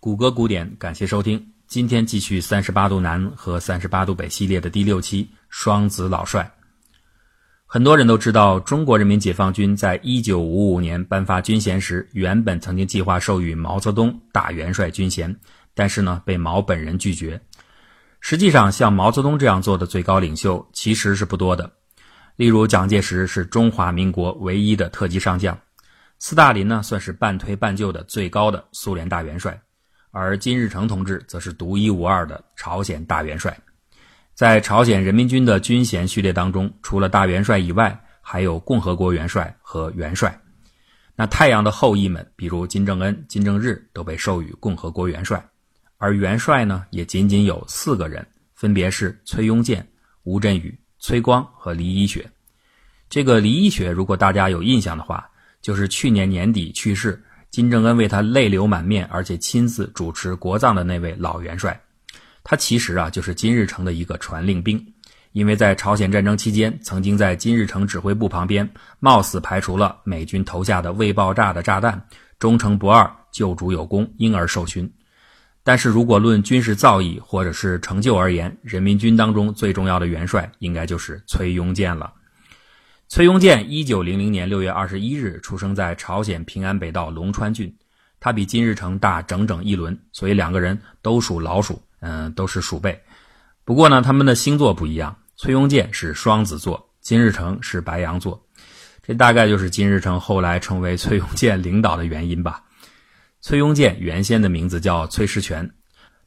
谷歌古典，感谢收听。今天继续三十八度南和三十八度北系列的第六期《双子老帅》。很多人都知道，中国人民解放军在一九五五年颁发军衔时，原本曾经计划授予毛泽东大元帅军衔，但是呢，被毛本人拒绝。实际上，像毛泽东这样做的最高领袖其实是不多的。例如，蒋介石是中华民国唯一的特级上将，斯大林呢算是半推半就的最高的苏联大元帅，而金日成同志则是独一无二的朝鲜大元帅。在朝鲜人民军的军衔序列当中，除了大元帅以外，还有共和国元帅和元帅。那太阳的后裔们，比如金正恩、金正日，都被授予共和国元帅。而元帅呢，也仅仅有四个人，分别是崔庸健、吴镇宇、崔光和李一雪。这个李一雪，如果大家有印象的话，就是去年年底去世，金正恩为他泪流满面，而且亲自主持国葬的那位老元帅。他其实啊，就是金日成的一个传令兵，因为在朝鲜战争期间，曾经在金日成指挥部旁边，冒死排除了美军投下的未爆炸的炸弹，忠诚不二，救主有功，因而受勋。但是如果论军事造诣或者是成就而言，人民军当中最重要的元帅应该就是崔庸健了。崔庸健一九零零年六月二十一日出生在朝鲜平安北道龙川郡，他比金日成大整整一轮，所以两个人都属老鼠，嗯，都是鼠辈。不过呢，他们的星座不一样，崔庸健是双子座，金日成是白羊座，这大概就是金日成后来成为崔庸健领导的原因吧。崔庸健原先的名字叫崔师全，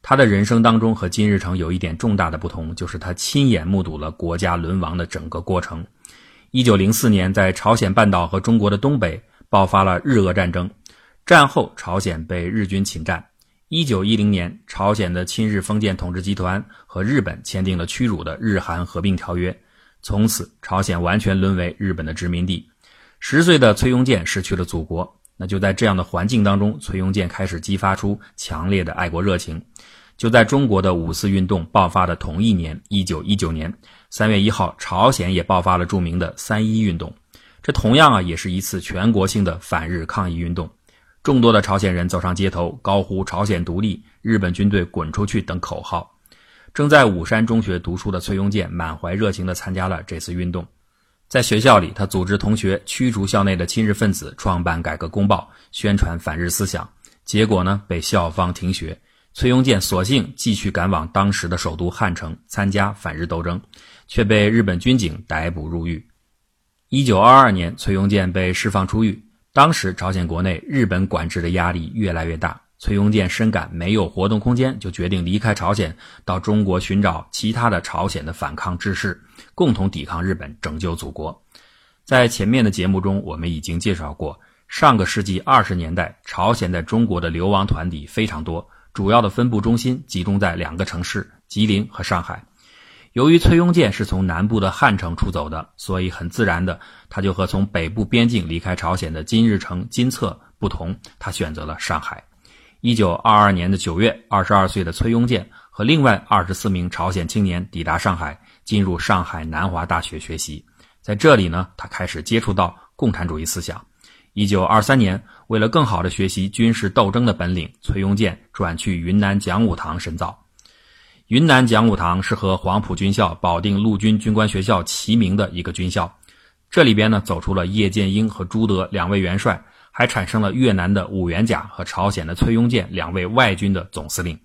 他的人生当中和金日成有一点重大的不同，就是他亲眼目睹了国家沦亡的整个过程。一九零四年，在朝鲜半岛和中国的东北爆发了日俄战争，战后朝鲜被日军侵占。一九一零年，朝鲜的亲日封建统治集团和日本签订了屈辱的日韩合并条约，从此朝鲜完全沦为日本的殖民地。十岁的崔庸健失去了祖国。那就在这样的环境当中，崔庸健开始激发出强烈的爱国热情。就在中国的五四运动爆发的同一年，一九一九年三月一号，朝鲜也爆发了著名的三一运动。这同样啊，也是一次全国性的反日抗议运动。众多的朝鲜人走上街头，高呼“朝鲜独立”“日本军队滚出去”等口号。正在武山中学读书的崔庸健满怀热情地参加了这次运动。在学校里，他组织同学驱逐校内的亲日分子，创办《改革公报》，宣传反日思想。结果呢，被校方停学。崔庸健索性继续赶往当时的首都汉城参加反日斗争，却被日本军警逮捕入狱。一九二二年，崔庸健被释放出狱。当时朝鲜国内日本管制的压力越来越大，崔庸健深感没有活动空间，就决定离开朝鲜，到中国寻找其他的朝鲜的反抗志士。共同抵抗日本，拯救祖国。在前面的节目中，我们已经介绍过，上个世纪二十年代，朝鲜在中国的流亡团体非常多，主要的分布中心集中在两个城市：吉林和上海。由于崔庸健是从南部的汉城出走的，所以很自然的，他就和从北部边境离开朝鲜的金日成、金策不同，他选择了上海。一九二二年的九月，二十二岁的崔庸健和另外二十四名朝鲜青年抵达上海。进入上海南华大学学习，在这里呢，他开始接触到共产主义思想。一九二三年，为了更好的学习军事斗争的本领，崔庸健转去云南讲武堂深造。云南讲武堂是和黄埔军校、保定陆军军官学校齐名的一个军校，这里边呢，走出了叶剑英和朱德两位元帅，还产生了越南的武元甲和朝鲜的崔庸健两位外军的总司令。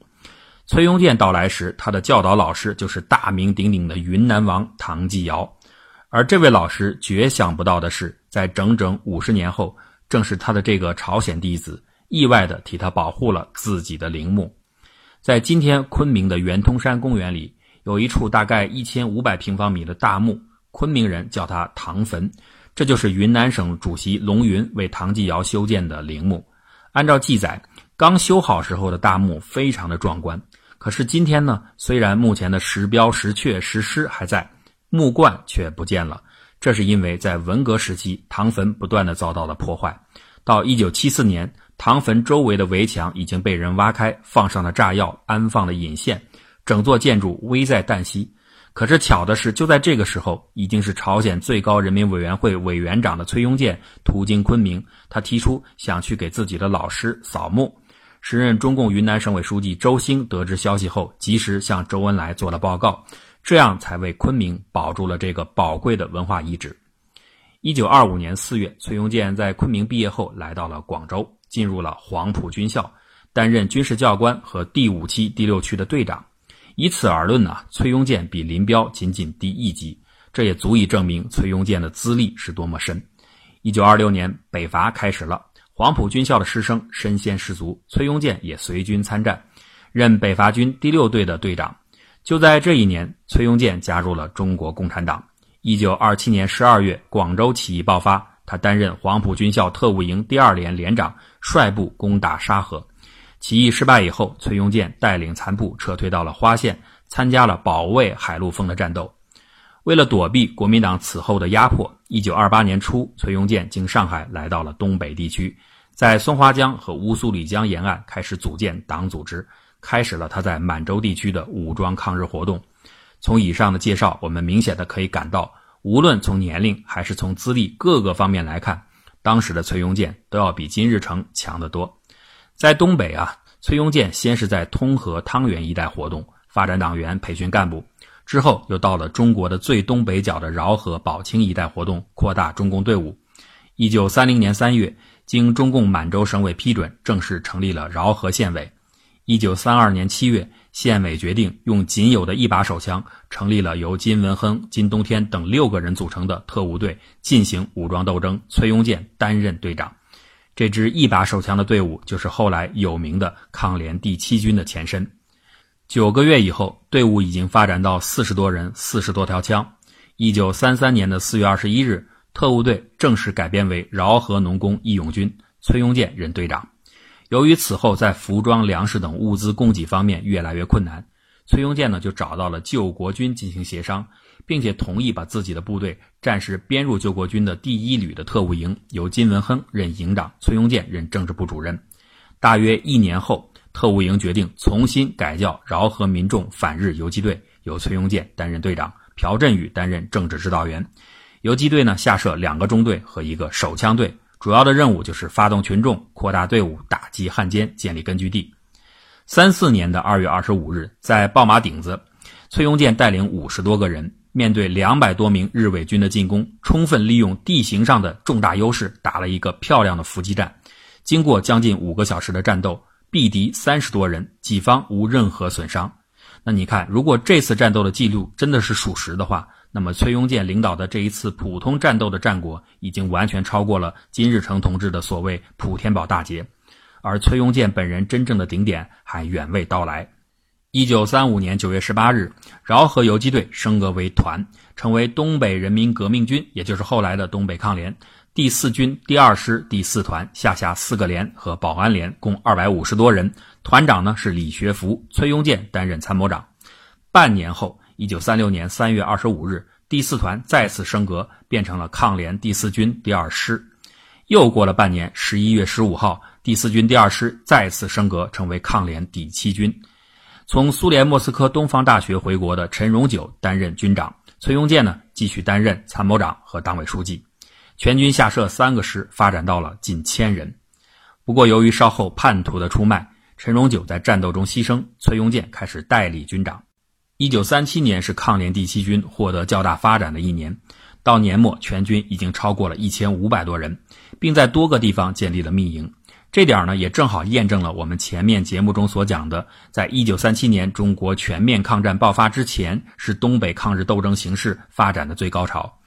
崔庸健到来时，他的教导老师就是大名鼎鼎的云南王唐继尧，而这位老师绝想不到的是，在整整五十年后，正是他的这个朝鲜弟子意外的替他保护了自己的陵墓。在今天昆明的圆通山公园里，有一处大概一千五百平方米的大墓，昆明人叫它唐坟，这就是云南省主席龙云为唐继尧修建的陵墓。按照记载，刚修好时候的大墓非常的壮观。可是今天呢，虽然目前的石雕、石阙、石狮还在，墓冠却不见了。这是因为在文革时期，唐坟不断的遭到了破坏。到一九七四年，唐坟周围的围墙已经被人挖开，放上了炸药，安放了引线，整座建筑危在旦夕。可是巧的是，就在这个时候，已经是朝鲜最高人民委员会委员长的崔庸健途经昆明，他提出想去给自己的老师扫墓。时任中共云南省委书记周兴得知消息后，及时向周恩来做了报告，这样才为昆明保住了这个宝贵的文化遗址。一九二五年四月，崔庸健在昆明毕业后，来到了广州，进入了黄埔军校，担任军事教官和第五期第六区的队长。以此而论呢，崔庸健比林彪仅仅低一级，这也足以证明崔庸健的资历是多么深。一九二六年，北伐开始了，黄埔军校的师生身先士卒，崔庸健也随军参战，任北伐军第六队的队长。就在这一年，崔庸健加入了中国共产党。一九二七年十二月，广州起义爆发，他担任黄埔军校特务营第二连连长，率部攻打沙河。起义失败以后，崔庸健带领残部撤退到了花县，参加了保卫海陆丰的战斗。为了躲避国民党此后的压迫一九二八年初，崔庸健经上海来到了东北地区，在松花江和乌苏里江沿岸开始组建党组织，开始了他在满洲地区的武装抗日活动。从以上的介绍，我们明显的可以感到，无论从年龄还是从资历各个方面来看，当时的崔庸健都要比金日成强得多。在东北啊，崔庸健先是在通河、汤原一带活动，发展党员、培训干部；之后又到了中国的最东北角的饶河、宝清一带活动，扩大中共队伍。一九三零年三月，经中共满洲省委批准，正式成立了饶河县委。一九三二年七月，县委决定用仅有的一把手枪，成立了由金文亨、金冬天等六个人组成的特务队，进行武装斗争。崔庸健担任队长。这支一把手枪的队伍，就是后来有名的抗联第七军的前身。九个月以后，队伍已经发展到四十多人、四十多条枪。一九三三年的四月二十一日，特务队正式改编为饶河农工义勇军，崔庸健任队长。由于此后在服装、粮食等物资供给方面越来越困难，崔庸健呢就找到了救国军进行协商。并且同意把自己的部队暂时编入救国军的第一旅的特务营，由金文亨任营长，崔庸健任政治部主任。大约一年后，特务营决定重新改叫饶河民众反日游击队，由崔庸健担任队长，朴振宇担任政治指导员。游击队呢下设两个中队和一个手枪队，主要的任务就是发动群众、扩大队伍、打击汉奸、建立根据地。三四年的二月二十五日，在爆马顶子，崔庸健带领五十多个人。面对两百多名日伪军的进攻，充分利用地形上的重大优势，打了一个漂亮的伏击战。经过将近五个小时的战斗，毙敌三十多人，己方无任何损伤。那你看，如果这次战斗的记录真的是属实的话，那么崔庸健领导的这一次普通战斗的战果，已经完全超过了金日成同志的所谓普天宝大捷，而崔庸健本人真正的顶点还远未到来。一九三五年九月十八日，饶河游击队升格为团，成为东北人民革命军，也就是后来的东北抗联第四军第二师第四团，下辖四个连和保安连，共二百五十多人。团长呢是李学福，崔庸健担任参谋长。半年后，一九三六年三月二十五日，第四团再次升格，变成了抗联第四军第二师。又过了半年，十一月十五号，第四军第二师再次升格，成为抗联第七军。从苏联莫斯科东方大学回国的陈荣久担任军长，崔庸健呢继续担任参谋长和党委书记。全军下设三个师，发展到了近千人。不过，由于稍后叛徒的出卖，陈荣久在战斗中牺牲，崔庸健开始代理军长。一九三七年是抗联第七军获得较大发展的一年，到年末，全军已经超过了一千五百多人，并在多个地方建立了密营。这点呢，也正好验证了我们前面节目中所讲的，在一九三七年中国全面抗战爆发之前，是东北抗日斗争形势发展的最高潮。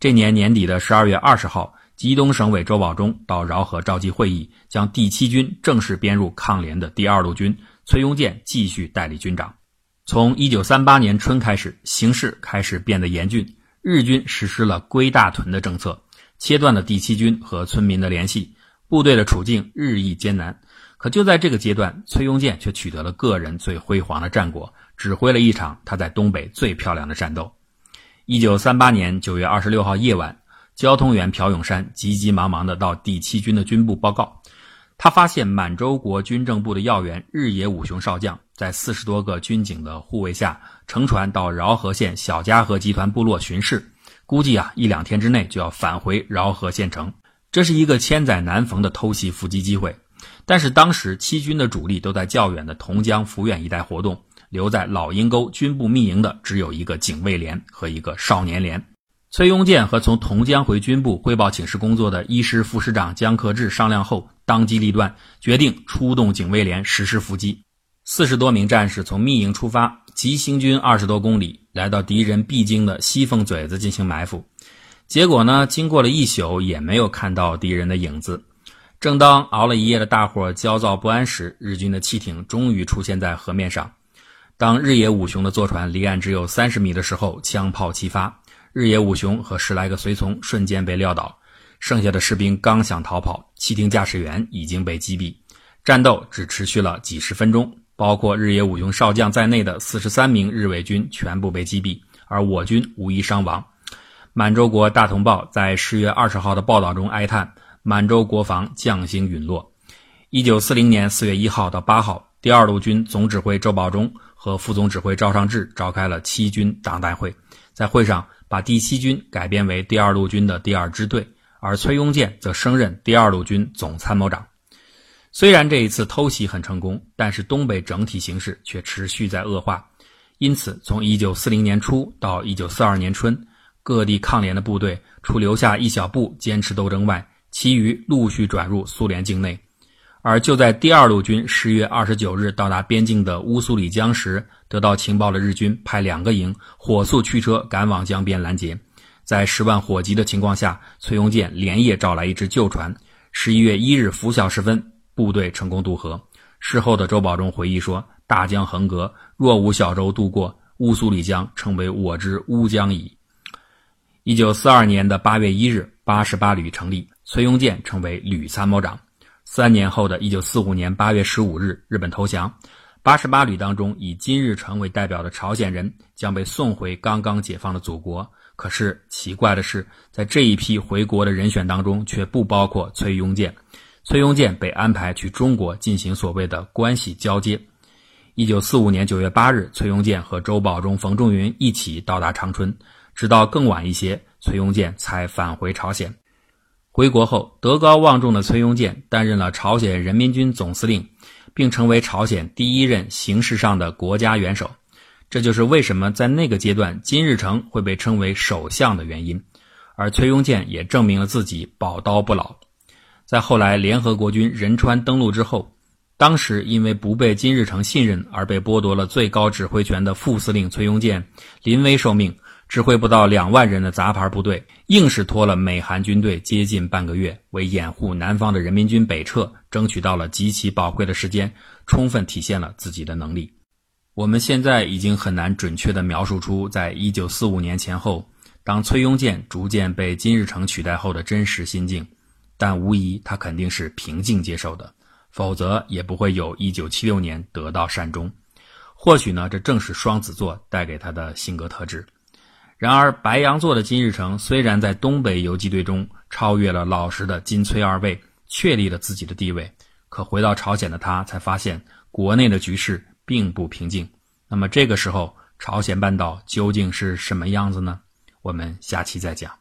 这年年底的十二月二十号，吉东省委周保中到饶河召集会议，将第七军正式编入抗联的第二路军，崔庸健继续代理军长。从一九三八年春开始，形势开始变得严峻，日军实施了归大屯的政策，切断了第七军和村民的联系。部队的处境日益艰难，可就在这个阶段，崔庸健却取得了个人最辉煌的战果，指挥了一场他在东北最漂亮的战斗。一九三八年九月二十六号夜晚，交通员朴永山急急忙忙地到第七军的军部报告，他发现满洲国军政部的要员日野武雄少将在四十多个军警的护卫下，乘船到饶河县小家河集团部落巡视，估计啊一两天之内就要返回饶河县城。这是一个千载难逢的偷袭伏击机会，但是当时七军的主力都在较远的同江抚远一带活动，留在老阴沟军部密营的只有一个警卫连和一个少年连。崔庸健和从同江回军部汇报请示工作的一师副师长江克志商量后，当机立断，决定出动警卫连实施伏击。四十多名战士从密营出发，急行军二十多公里，来到敌人必经的西凤嘴子进行埋伏。结果呢，经过了一宿，也没有看到敌人的影子。正当熬了一夜的大伙焦躁不安时，日军的汽艇终于出现在河面上。当日野武雄的坐船离岸只有三十米的时候，枪炮齐发，日野武雄和十来个随从瞬间被撂倒。剩下的士兵刚想逃跑，汽艇驾驶员已经被击毙。战斗只持续了几十分钟。包括日野武雄少将在内的四十三名日伪军全部被击毙，而我军无一伤亡。满洲国大同报在十月二十号的报道中哀叹：满洲国防将星陨落。一九四零年四月一号到八号，第二路军总指挥周保中和副总指挥赵尚志召开了七军党代会，在会上把第七军改编为第二路军的第二支队，而崔庸健则升任第二路军总参谋长。虽然这一次偷袭很成功，但是东北整体形势却持续在恶化。因此，从1940年初到1942年春，各地抗联的部队除留下一小部坚持斗争外，其余陆续转入苏联境内。而就在第二路军10月29日到达边境的乌苏里江时，得到情报的日军派两个营火速驱车赶往江边拦截。在十万火急的情况下，崔庸健连夜找来一只旧船。十一月一日拂晓时分。部队成功渡河。事后的周保中回忆说：“大江横隔，若无小舟渡过，乌苏里江成为我之乌江矣。”一九四二年的八月一日，八十八旅成立，崔庸健成为旅参谋长。三年后的一九四五年八月十五日，日本投降，八十八旅当中以金日成为代表的朝鲜人将被送回刚刚解放的祖国。可是奇怪的是，在这一批回国的人选当中，却不包括崔庸健。崔庸健被安排去中国进行所谓的关系交接。一九四五年九月八日，崔庸健和周保中、冯仲云一起到达长春，直到更晚一些，崔庸健才返回朝鲜。回国后，德高望重的崔庸健担任了朝鲜人民军总司令，并成为朝鲜第一任形式上的国家元首。这就是为什么在那个阶段金日成会被称为首相的原因。而崔庸健也证明了自己宝刀不老。在后来联合国军仁川登陆之后，当时因为不被金日成信任而被剥夺了最高指挥权的副司令崔庸健临危受命，指挥不到两万人的杂牌部队，硬是拖了美韩军队接近半个月，为掩护南方的人民军北撤，争取到了极其宝贵的时间，充分体现了自己的能力。我们现在已经很难准确地描述出，在一九四五年前后，当崔庸健逐渐被金日成取代后的真实心境。但无疑，他肯定是平静接受的，否则也不会有一九七六年得到善终。或许呢，这正是双子座带给他的性格特质。然而，白羊座的金日成虽然在东北游击队中超越了老实的金崔二位，确立了自己的地位，可回到朝鲜的他才发现国内的局势并不平静。那么，这个时候朝鲜半岛究竟是什么样子呢？我们下期再讲。